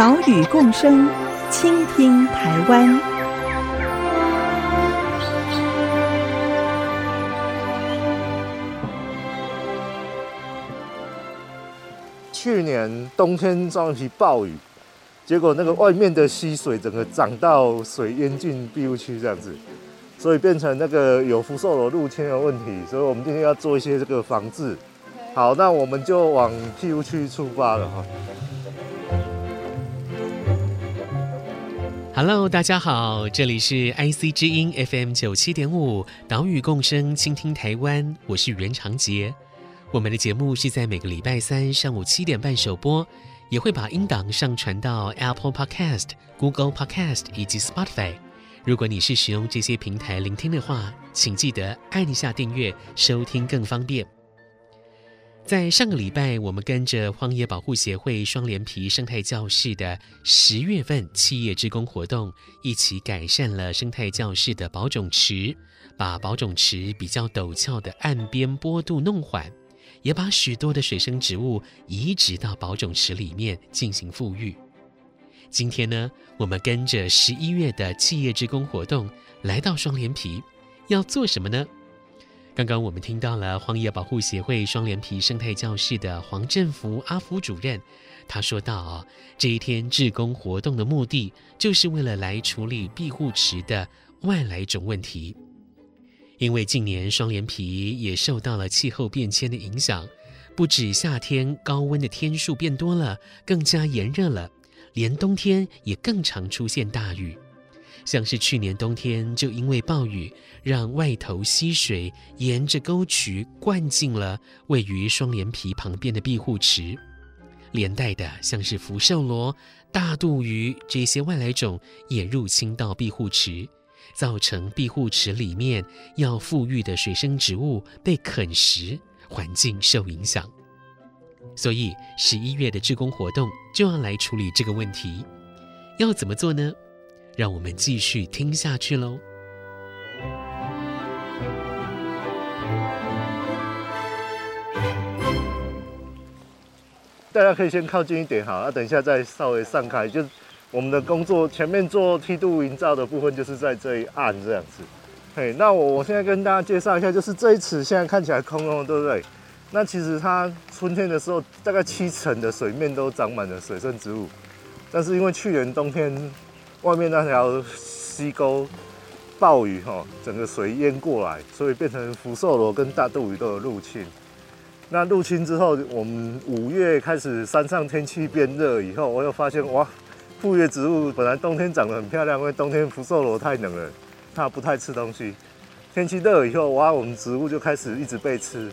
岛屿共生，倾听台湾。去年冬天遭一批暴雨，结果那个外面的溪水整个涨到水淹进庇护区这样子，所以变成那个有福寿螺入侵的问题。所以我们今天要做一些这个防治。好，那我们就往庇护区出发了哈。Hello，大家好，这里是 IC 之音 FM 九七点五，岛屿共生，倾听台湾，我是袁长杰。我们的节目是在每个礼拜三上午七点半首播，也会把音档上传到 Apple Podcast、Google Podcast 以及 Spotify。如果你是使用这些平台聆听的话，请记得按一下订阅，收听更方便。在上个礼拜，我们跟着荒野保护协会双连皮生态教室的十月份企业志工活动，一起改善了生态教室的保种池，把保种池比较陡峭的岸边坡度弄缓，也把许多的水生植物移植到保种池里面进行复育。今天呢，我们跟着十一月的企业志工活动来到双连皮，要做什么呢？刚刚我们听到了荒野保护协会双连皮生态教室的黄振福阿福主任，他说到啊，这一天志工活动的目的就是为了来处理庇护池的外来种问题。因为近年双连皮也受到了气候变迁的影响，不止夏天高温的天数变多了，更加炎热了，连冬天也更常出现大雨。像是去年冬天，就因为暴雨，让外头溪水沿着沟渠灌进了位于双连埤旁边的庇护池，连带的像是福寿螺、大肚鱼这些外来种也入侵到庇护池，造成庇护池里面要富育的水生植物被啃食，环境受影响。所以十一月的志工活动就要来处理这个问题，要怎么做呢？让我们继续听下去喽。大家可以先靠近一点哈，那等一下再稍微散开。就我们的工作前面做梯度营造的部分，就是在这一岸这样子。嘿，那我我现在跟大家介绍一下，就是这一池现在看起来空空，对不对？那其实它春天的时候，大概七成的水面都长满了水生植物，但是因为去年冬天，外面那条溪沟暴雨哈，整个水淹过来，所以变成福寿螺跟大肚鱼都有入侵。那入侵之后，我们五月开始山上天气变热以后，我又发现哇，复育植物本来冬天长得很漂亮，因为冬天福寿螺太冷了，它不太吃东西。天气热以后，哇，我们植物就开始一直被吃，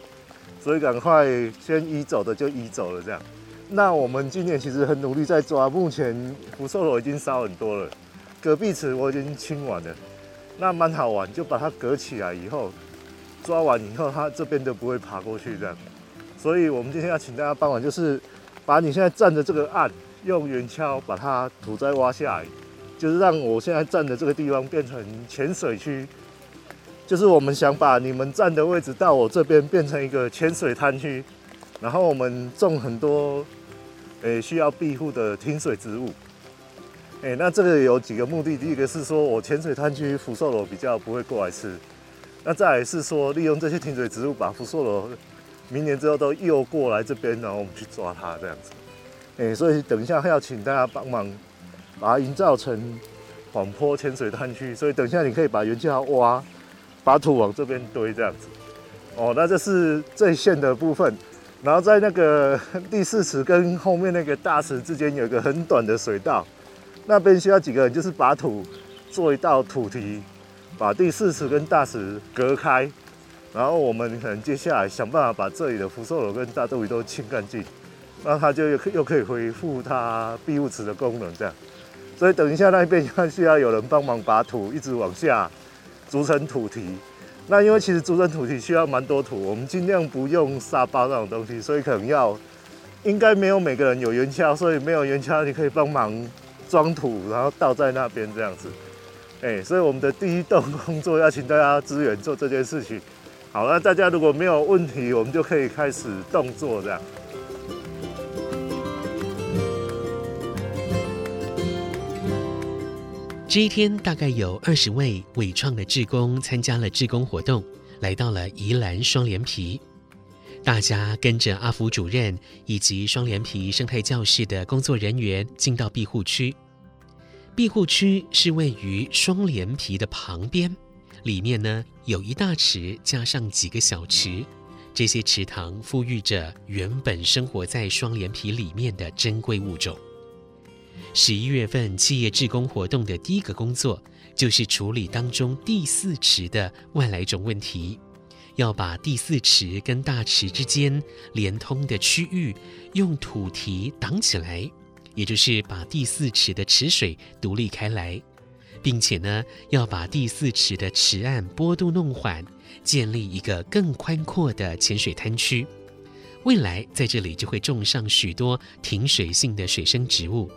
所以赶快先移走的就移走了这样。那我们今年其实很努力在抓，目前福寿螺已经少很多了，隔壁池我已经清完了，那蛮好玩，就把它隔起来以后，抓完以后它这边都不会爬过去这样。所以我们今天要请大家帮忙，就是把你现在站的这个岸用圆锹把它土再挖下来，就是让我现在站的这个地方变成浅水区，就是我们想把你们站的位置到我这边变成一个浅水滩区，然后我们种很多。诶，需要庇护的停水植物。诶，那这个有几个目的，第一个是说我浅水滩区福寿螺比较不会过来吃，那再来是说利用这些停水植物把福寿螺明年之后都诱过来这边，然后我们去抓它这样子。诶，所以等一下要请大家帮忙把它营造成缓坡浅水滩区，所以等一下你可以把圆锹挖，把土往这边堆这样子。哦，那这是这一线的部分。然后在那个 第四池跟后面那个大池之间有一个很短的水道，那边需要几个人，就是把土做一道土堤，把第四池跟大池隔开，然后我们可能接下来想办法把这里的福寿螺跟大肚鱼都清干净，那它就又又可以恢复它庇护池的功能这样。所以等一下那边要需要有人帮忙把土一直往下筑成土堤。那因为其实筑成土地需要蛮多土，我们尽量不用沙包那种东西，所以可能要应该没有每个人有圆锹，所以没有圆锹你可以帮忙装土，然后倒在那边这样子。哎，所以我们的第一动工作要请大家支援做这件事情。好，那大家如果没有问题，我们就可以开始动作这样。这一天，大概有二十位伟创的志工参加了志工活动，来到了宜兰双连皮。大家跟着阿福主任以及双连皮生态教室的工作人员进到庇护区。庇护区是位于双连皮的旁边，里面呢有一大池加上几个小池，这些池塘富育着原本生活在双连皮里面的珍贵物种。十一月份企业志工活动的第一个工作，就是处理当中第四池的外来种问题，要把第四池跟大池之间连通的区域用土堤挡起来，也就是把第四池的池水独立开来，并且呢，要把第四池的池岸坡度弄缓，建立一个更宽阔的浅水滩区。未来在这里就会种上许多挺水性的水生植物。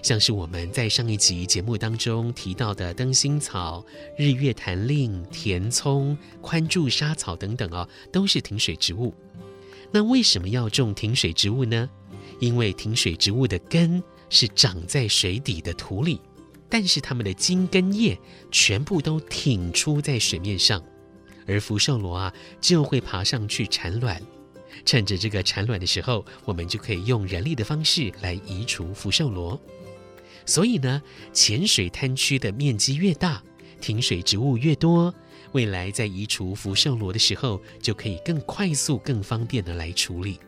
像是我们在上一集节目当中提到的灯心草、日月潭令、田葱、宽柱沙草等等哦，都是挺水植物。那为什么要种挺水植物呢？因为挺水植物的根是长在水底的土里，但是它们的茎跟叶全部都挺出在水面上，而福寿螺啊就会爬上去产卵。趁着这个产卵的时候，我们就可以用人力的方式来移除福寿螺。所以呢，浅水滩区的面积越大，挺水植物越多，未来在移除福寿螺的时候，就可以更快速、更方便的来处理。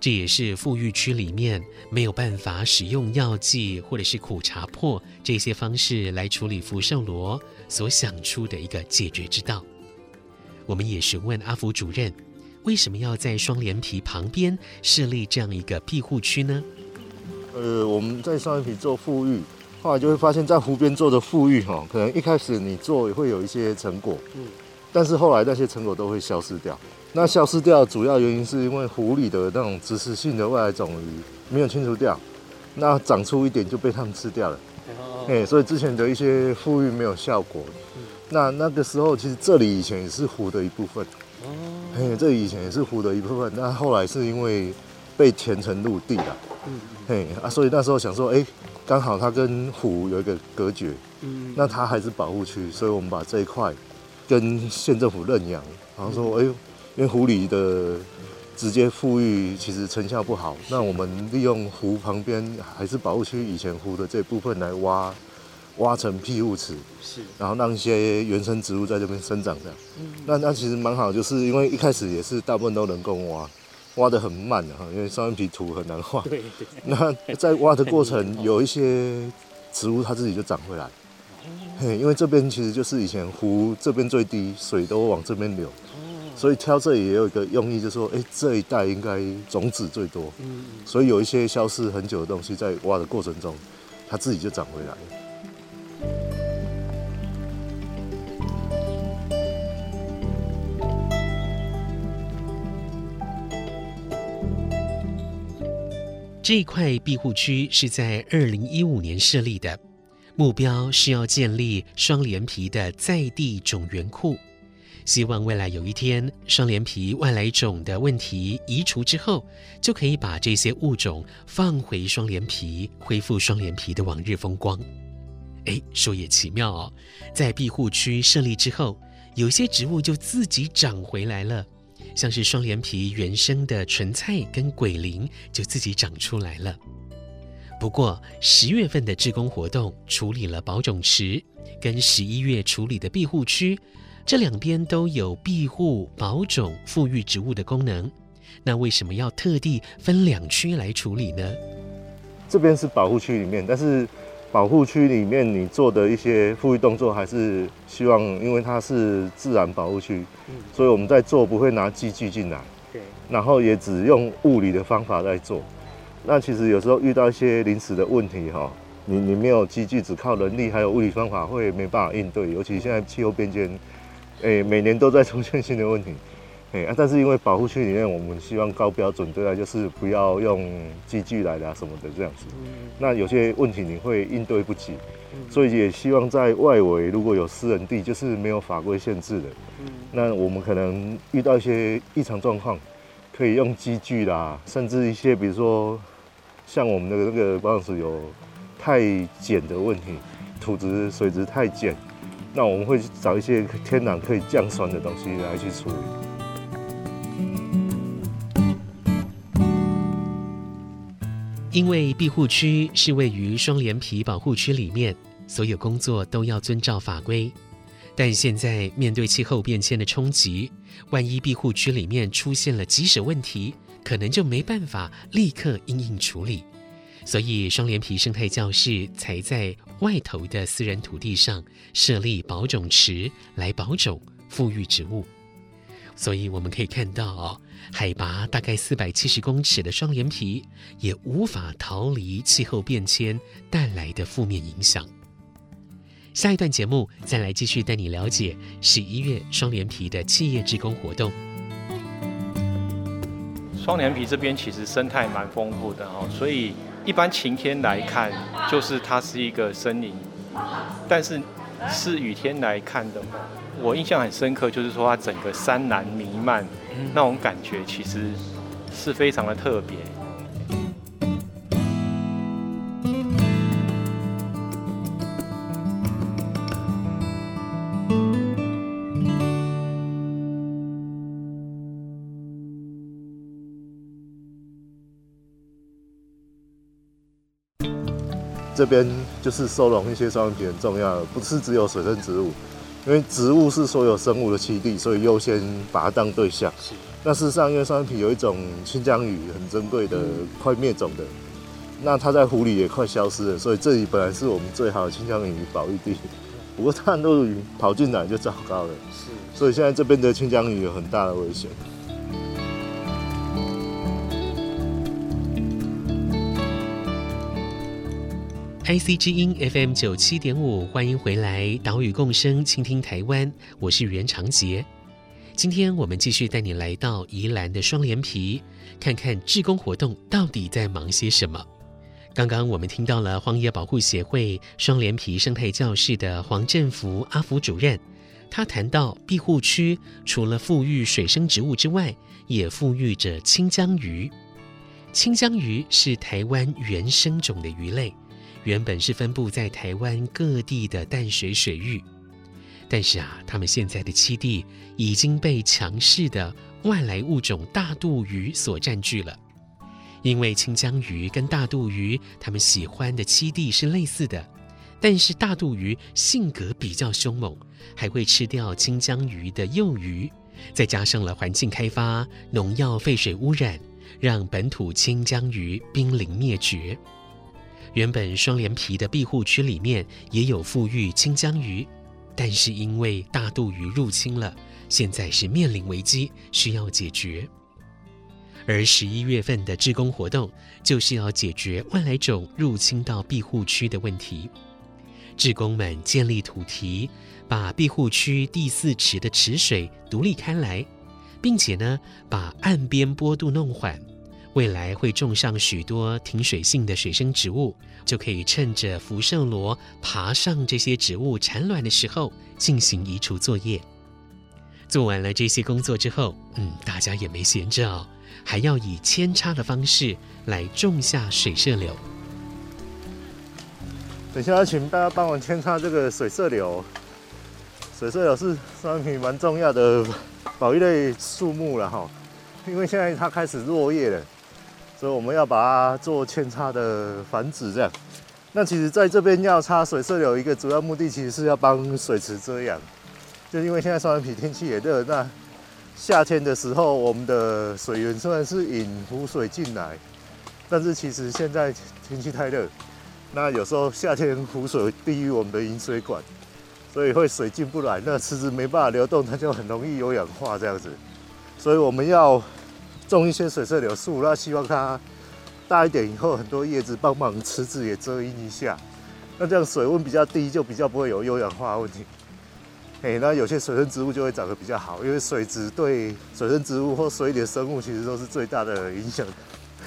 这也是富裕区里面没有办法使用药剂或者是苦茶粕这些方式来处理福寿螺所想出的一个解决之道。我们也询问阿福主任，为什么要在双连皮旁边设立这样一个庇护区呢？呃，我们在上一批做富育，后来就会发现，在湖边做的富育哈，可能一开始你做也会有一些成果，嗯，但是后来那些成果都会消失掉。那消失掉主要原因是因为湖里的那种植食性的外来种鱼没有清除掉，那长出一点就被它们吃掉了，哎，所以之前的一些富育没有效果。那那个时候其实这里以前也是湖的一部分，哦，哎，这里以前也是湖的一部分，那后来是因为被填成陆地了。嗯，嘿啊，所以那时候想说，哎、欸，刚好它跟湖有一个隔绝，嗯，那它还是保护区，所以我们把这一块跟县政府认养，然后说，哎呦，因为湖里的直接富裕其实成效不好，那我们利用湖旁边还是保护区以前湖的这部分来挖，挖成庇护池，是，然后让一些原生植物在这边生长这样，嗯，那那其实蛮好，就是因为一开始也是大部分都人工挖。挖得很慢的哈，因为双眼皮土很难挖。对对。那在挖的过程，有一些植物它自己就长回来。嘿，因为这边其实就是以前湖这边最低，水都往这边流。所以挑这里也有一个用意，就是说，哎，这一带应该种子最多。嗯。所以有一些消失很久的东西，在挖的过程中，它自己就长回来了。这一块庇护区是在二零一五年设立的，目标是要建立双连皮的在地种源库，希望未来有一天双连皮外来种的问题移除之后，就可以把这些物种放回双连皮，恢复双连皮的往日风光。哎，说也奇妙哦，在庇护区设立之后，有些植物就自己长回来了。像是双连皮原生的莼菜跟鬼灵就自己长出来了。不过十月份的志工活动处理了保种池，跟十一月处理的庇护区，这两边都有庇护、保种、复育植物的功能。那为什么要特地分两区来处理呢？这边是保护区里面，但是。保护区里面，你做的一些复育动作，还是希望，因为它是自然保护区，所以我们在做不会拿机具进来，对然后也只用物理的方法在做。那其实有时候遇到一些临时的问题哈，你你没有机具，只靠人力还有物理方法会没办法应对。尤其现在气候变迁，哎，每年都在出现新的问题。哎，但是因为保护区里面，我们希望高标准对待，就是不要用机具来的什么的这样子。那有些问题你会应对不及，所以也希望在外围如果有私人地，就是没有法规限制的，那我们可能遇到一些异常状况，可以用机具啦，甚至一些比如说像我们的那个保养室有太碱的问题，土质水质太碱，那我们会找一些天然可以降酸的东西来去处理。因为庇护区是位于双连皮保护区里面，所有工作都要遵照法规。但现在面对气候变迁的冲击，万一庇护区里面出现了棘手问题，可能就没办法立刻应应处理。所以双连皮生态教室才在外头的私人土地上设立保种池来保种复育植物。所以我们可以看到，海拔大概四百七十公尺的双连皮也无法逃离气候变迁带来的负面影响。下一段节目再来继续带你了解十一月双连皮的企业志工活动。双连皮这边其实生态蛮丰富的哦，所以一般晴天来看，就是它是一个森林，但是是雨天来看的话。我印象很深刻，就是说它整个山岚弥漫，那种感觉其实是非常的特别。这边就是收容一些双连埤很重要的，不是只有水生植物。因为植物是所有生物的栖地，所以优先把它当对象。是。那事实上，因为双眼皮有一种清江鱼很珍贵的，快灭种的，那它在湖里也快消失了，所以这里本来是我们最好的清江鱼保育地。不过探路鱼跑进来就糟糕了。是。所以现在这边的清江鱼有很大的危险。IC 之音 FM 九七点五，欢迎回来，岛屿共生，倾听台湾，我是袁长杰。今天我们继续带你来到宜兰的双连皮，看看志工活动到底在忙些什么。刚刚我们听到了荒野保护协会双连皮生态教室的黄振福阿福主任，他谈到庇护区除了富育水生植物之外，也富育着清江鱼。清江鱼是台湾原生种的鱼类。原本是分布在台湾各地的淡水水域，但是啊，它们现在的栖地已经被强势的外来物种大肚鱼所占据了。因为清江鱼跟大肚鱼，它们喜欢的栖地是类似的，但是大肚鱼性格比较凶猛，还会吃掉清江鱼的幼鱼，再加上了环境开发、农药、废水污染，让本土清江鱼濒临灭绝。原本双连皮的庇护区里面也有富裕清江鱼，但是因为大肚鱼入侵了，现在是面临危机，需要解决。而十一月份的志工活动就是要解决外来种入侵到庇护区的问题。志工们建立土堤，把庇护区第四池的池水独立开来，并且呢，把岸边坡度弄缓。未来会种上许多挺水性的水生植物，就可以趁着福寿螺爬上这些植物产卵的时候进行移除作业。做完了这些工作之后，嗯，大家也没闲着哦，还要以扦插的方式来种下水社柳。等一下要请大家帮我扦插这个水社柳。水社柳是双连埤蛮重要的保育类树木了哈，因为现在它开始落叶了。所以我们要把它做扦插的繁殖，这样。那其实在这边要插水社柳，一个主要目的其实是要帮水池遮阳。就因为现在双眼皮天气也热，那夏天的时候，我们的水源虽然是引湖水进来，但是其实现在天气太热，那有时候夏天湖水低于我们的引水管，所以会水进不来，那池子没办法流动，它就很容易有氧化这样子。所以我们要。种一些水色柳树，那希望它大一点以后，很多叶子帮忙池子也遮阴一下。那这样水温比较低，就比较不会有优氧化问题。哎，那有些水生植物就会长得比较好，因为水质对水生植物或水里的生物其实都是最大的影响。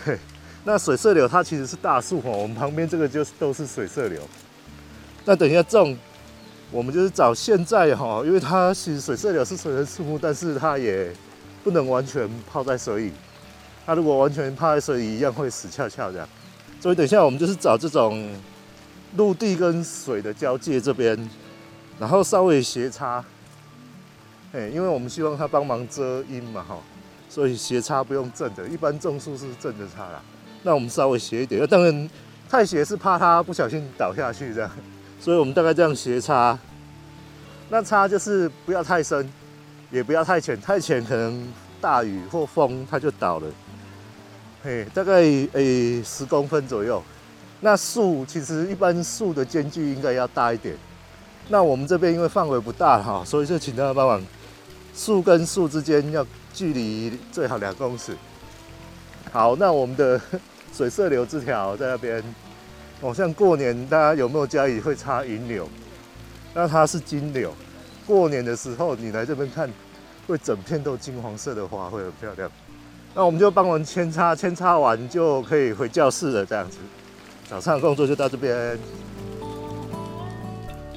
嘿，那水色柳它其实是大树哈，我们旁边这个就是都是水色柳。那等一下种，我们就是找现在哈，因为它其实水色柳是水生树木，但是它也不能完全泡在水里。它如果完全泡在水里，一样会死翘翘这样。所以等一下我们就是找这种。陆地跟水的交界这边，然后稍微斜插，哎，因为我们希望它帮忙遮阴嘛，哈，所以斜插不用正的，一般种树是正的插啦。那我们稍微斜一点，当然太斜是怕它不小心倒下去这样，所以我们大概这样斜插。那插就是不要太深，也不要太浅，太浅可能大雨或风它就倒了。嘿，大概诶十公分左右。那树其实一般树的间距应该要大一点，那我们这边因为范围不大哈，所以就请大家帮忙，树跟树之间要距离最好两公尺。好，那我们的 水色柳枝条在那边，哦，像过年大家有没有家里会插银柳？那它是金柳，过年的时候你来这边看，会整片都金黄色的花，会很漂亮。那我们就帮忙扦插，扦插完就可以回教室了，这样子。早上的工作就到这边。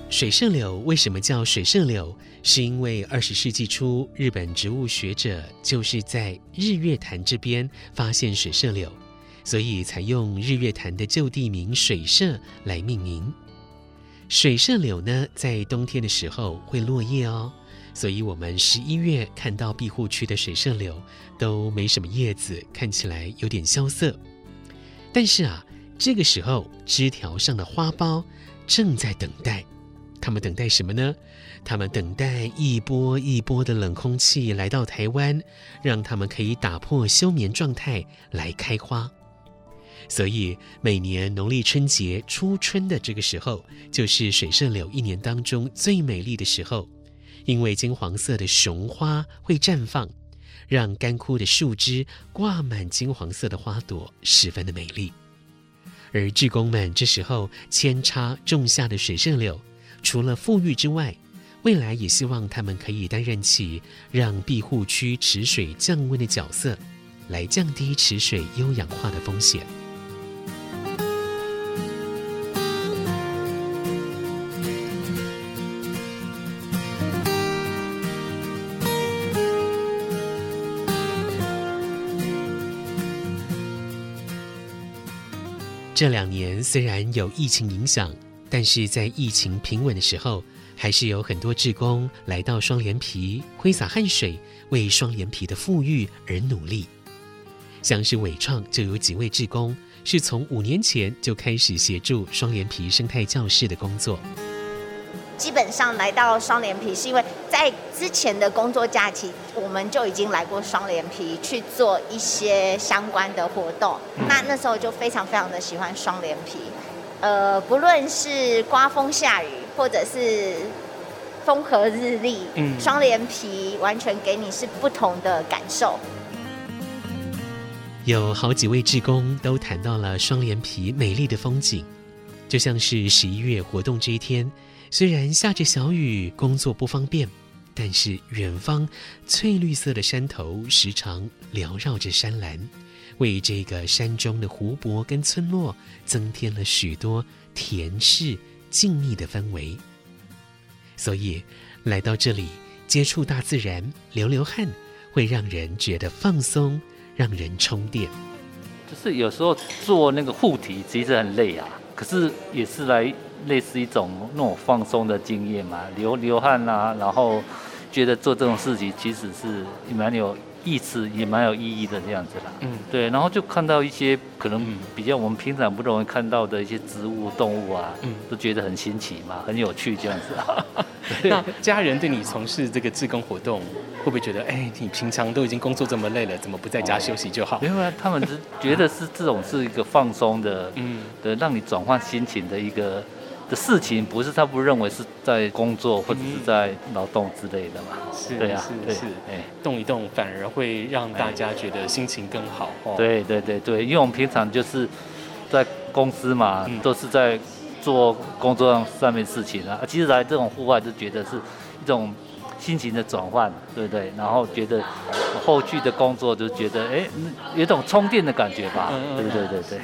水色柳为什么叫水色柳？是因为二十世纪初，日本植物学者就是在日月潭这边发现水色柳，所以才用日月潭的旧地名水社来命名。水色柳呢，在冬天的时候会落叶哦，所以我们十一月看到庇护区的水色柳都没什么叶子，看起来有点萧瑟。但是啊。这个时候，枝条上的花苞正在等待。他们等待什么呢？他们等待一波一波的冷空气来到台湾，让他们可以打破休眠状态来开花。所以，每年农历春节初春的这个时候，就是水色柳一年当中最美丽的时候，因为金黄色的雄花会绽放，让干枯的树枝挂满金黄色的花朵，十分的美丽。而志工们这时候扦插种下的水色柳，除了富裕之外，未来也希望他们可以担任起让庇护区池水降温的角色，来降低池水优氧化的风险。这两年虽然有疫情影响，但是在疫情平稳的时候，还是有很多志工来到双连皮挥洒汗水，为双连皮的富裕而努力。像是纬创就有几位志工是从五年前就开始协助双连皮生态教室的工作。基本上来到双连皮，是因为在之前的工作假期，我们就已经来过双连皮去做一些相关的活动。嗯、那那时候就非常非常的喜欢双连皮，呃，不论是刮风下雨，或者是风和日丽，嗯，双连皮完全给你是不同的感受。有好几位志工都谈到了双连皮美丽的风景，就像是十一月活动这一天。虽然下着小雨，工作不方便，但是远方翠绿色的山头时常缭绕着山岚，为这个山中的湖泊跟村落增添了许多恬适静谧的氛围。所以来到这里接触大自然，流流汗，会让人觉得放松，让人充电。就是有时候做那个护体其实很累啊，可是也是来。类似一种那种放松的经验嘛，流流汗啊，然后觉得做这种事情其实是蛮有意思，也蛮有意义的这样子啦。嗯，对，然后就看到一些可能比较我们平常不容易看到的一些植物、动物啊，嗯，都觉得很新奇嘛，很有趣这样子啊。那家人对你从事这个志工活动，会不会觉得，哎，你平常都已经工作这么累了，怎么不在家休息就好？没有啊，他们只觉得是这种是一个放松的，嗯，的让你转换心情的一个。的事情不是他不认为是在工作或者是在劳动之类的嘛？是，对啊，是是，哎，动一动反而会让大家觉得心情更好。对对对对，因为我们平常就是在公司嘛，都是在做工作上上面事情啊。其实来这种户外就觉得是一种心情的转换，对不对？然后觉得后续的工作就觉得哎，有一种充电的感觉吧，对对对对。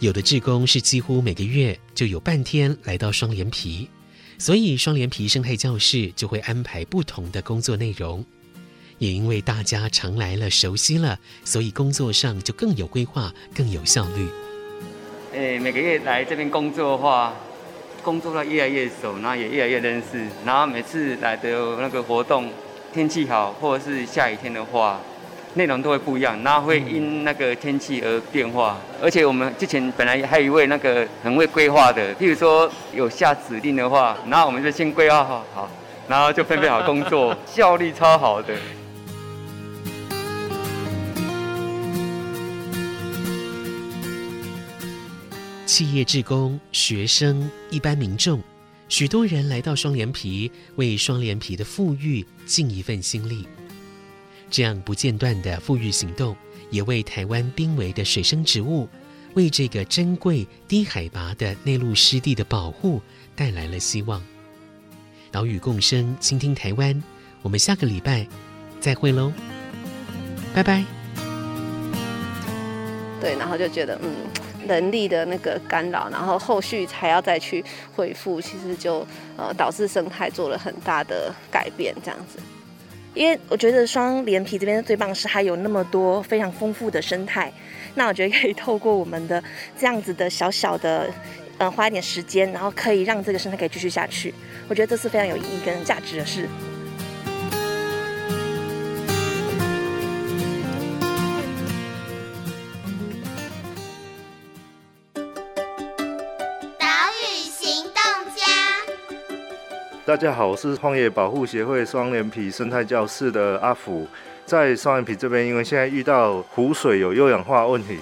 有的志工是几乎每个月就有半天来到双连皮，所以双连皮生态教室就会安排不同的工作内容。也因为大家常来了、熟悉了，所以工作上就更有规划、更有效率。诶，每个月来这边工作的话，工作到越来越熟，然后也越来越认识。然后每次来的那个活动，天气好或者是下雨天的话。内容都会不一样，然后会因那个天气而变化。而且我们之前本来还有一位那个很会规划的，譬如说有下指令的话，然后我们就先规划好，好，然后就分配好工作，效率超好的。企业职工、学生、一般民众，许多人来到双连皮，为双连皮的富裕尽一份心力。这样不间断的复育行动，也为台湾濒危的水生植物，为这个珍贵低海拔的内陆湿地的保护带来了希望。岛屿共生，倾听台湾。我们下个礼拜再会喽，拜拜。对，然后就觉得，嗯，人力的那个干扰，然后后续还要再去恢复，其实就呃导致生态做了很大的改变，这样子。因为我觉得双连皮这边最棒是还有那么多非常丰富的生态，那我觉得可以透过我们的这样子的小小的，呃，花一点时间，然后可以让这个生态可以继续下去。我觉得这是非常有意义跟价值的事。大家好，我是荒野保护协会双连皮生态教室的阿福。在双连皮这边，因为现在遇到湖水有优氧化问题，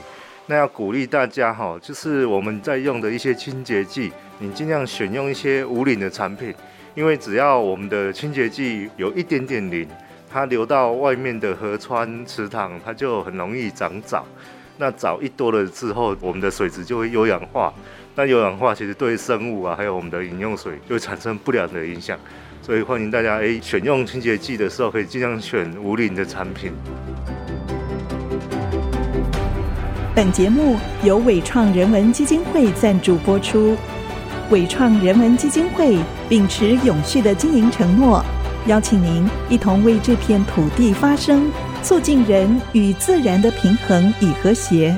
那要鼓励大家哈，就是我们在用的一些清洁剂，你尽量选用一些无磷的产品，因为只要我们的清洁剂有一点点磷，它流到外面的河川、池塘，它就很容易长藻。那藻一多了之后，我们的水质就会优氧化。那有氧化其实对生物啊，还有我们的饮用水就会产生不良的影响，所以欢迎大家诶选用清洁剂的时候，可以尽量选无磷的产品。本节目由伟创人文基金会赞助播出。伟创人文基金会秉持永续的经营承诺，邀请您一同为这片土地发声，促进人与自然的平衡与和谐。